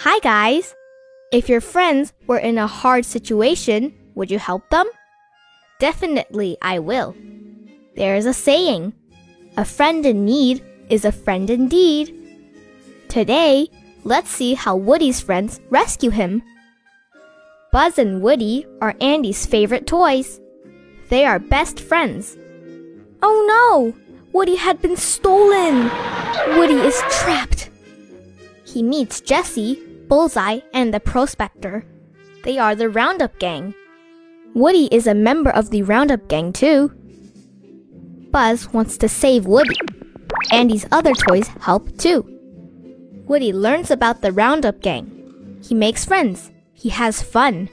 Hi, guys. If your friends were in a hard situation, would you help them? Definitely, I will. There is a saying a friend in need is a friend indeed. Today, let's see how Woody's friends rescue him. Buzz and Woody are Andy's favorite toys. They are best friends. Oh no! Woody had been stolen! Woody is trapped. He meets Jessie, Bullseye, and the Prospector. They are the Roundup Gang. Woody is a member of the Roundup Gang too. Buzz wants to save Woody. Andy's other toys help too. Woody learns about the Roundup Gang. He makes friends. He has fun.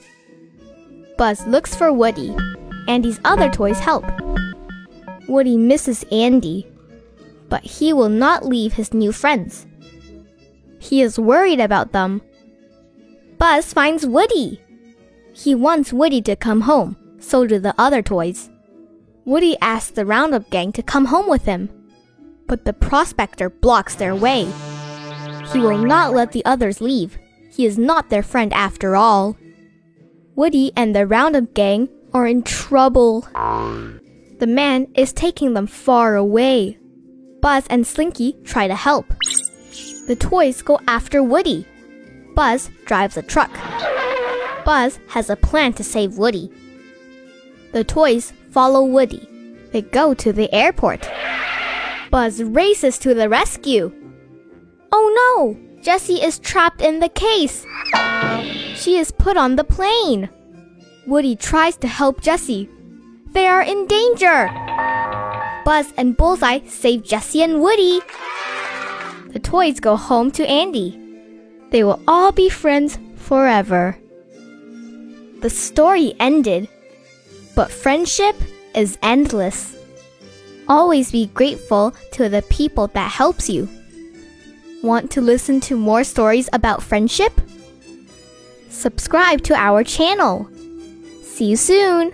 Buzz looks for Woody. Andy's other toys help. Woody misses Andy, but he will not leave his new friends. He is worried about them. Buzz finds Woody. He wants Woody to come home, so do the other toys. Woody asks the Roundup Gang to come home with him, but the prospector blocks their way. He will not let the others leave. He is not their friend after all. Woody and the Roundup Gang are in trouble. The man is taking them far away. Buzz and Slinky try to help. The toys go after Woody. Buzz drives a truck. Buzz has a plan to save Woody. The toys follow Woody. They go to the airport. Buzz races to the rescue. Oh no! Jessie is trapped in the case. She is put on the plane. Woody tries to help Jessie. They are in danger. Buzz and Bullseye save Jessie and Woody. The toys go home to Andy. They will all be friends forever. The story ended, but friendship is endless. Always be grateful to the people that helps you. Want to listen to more stories about friendship? Subscribe to our channel. See you soon!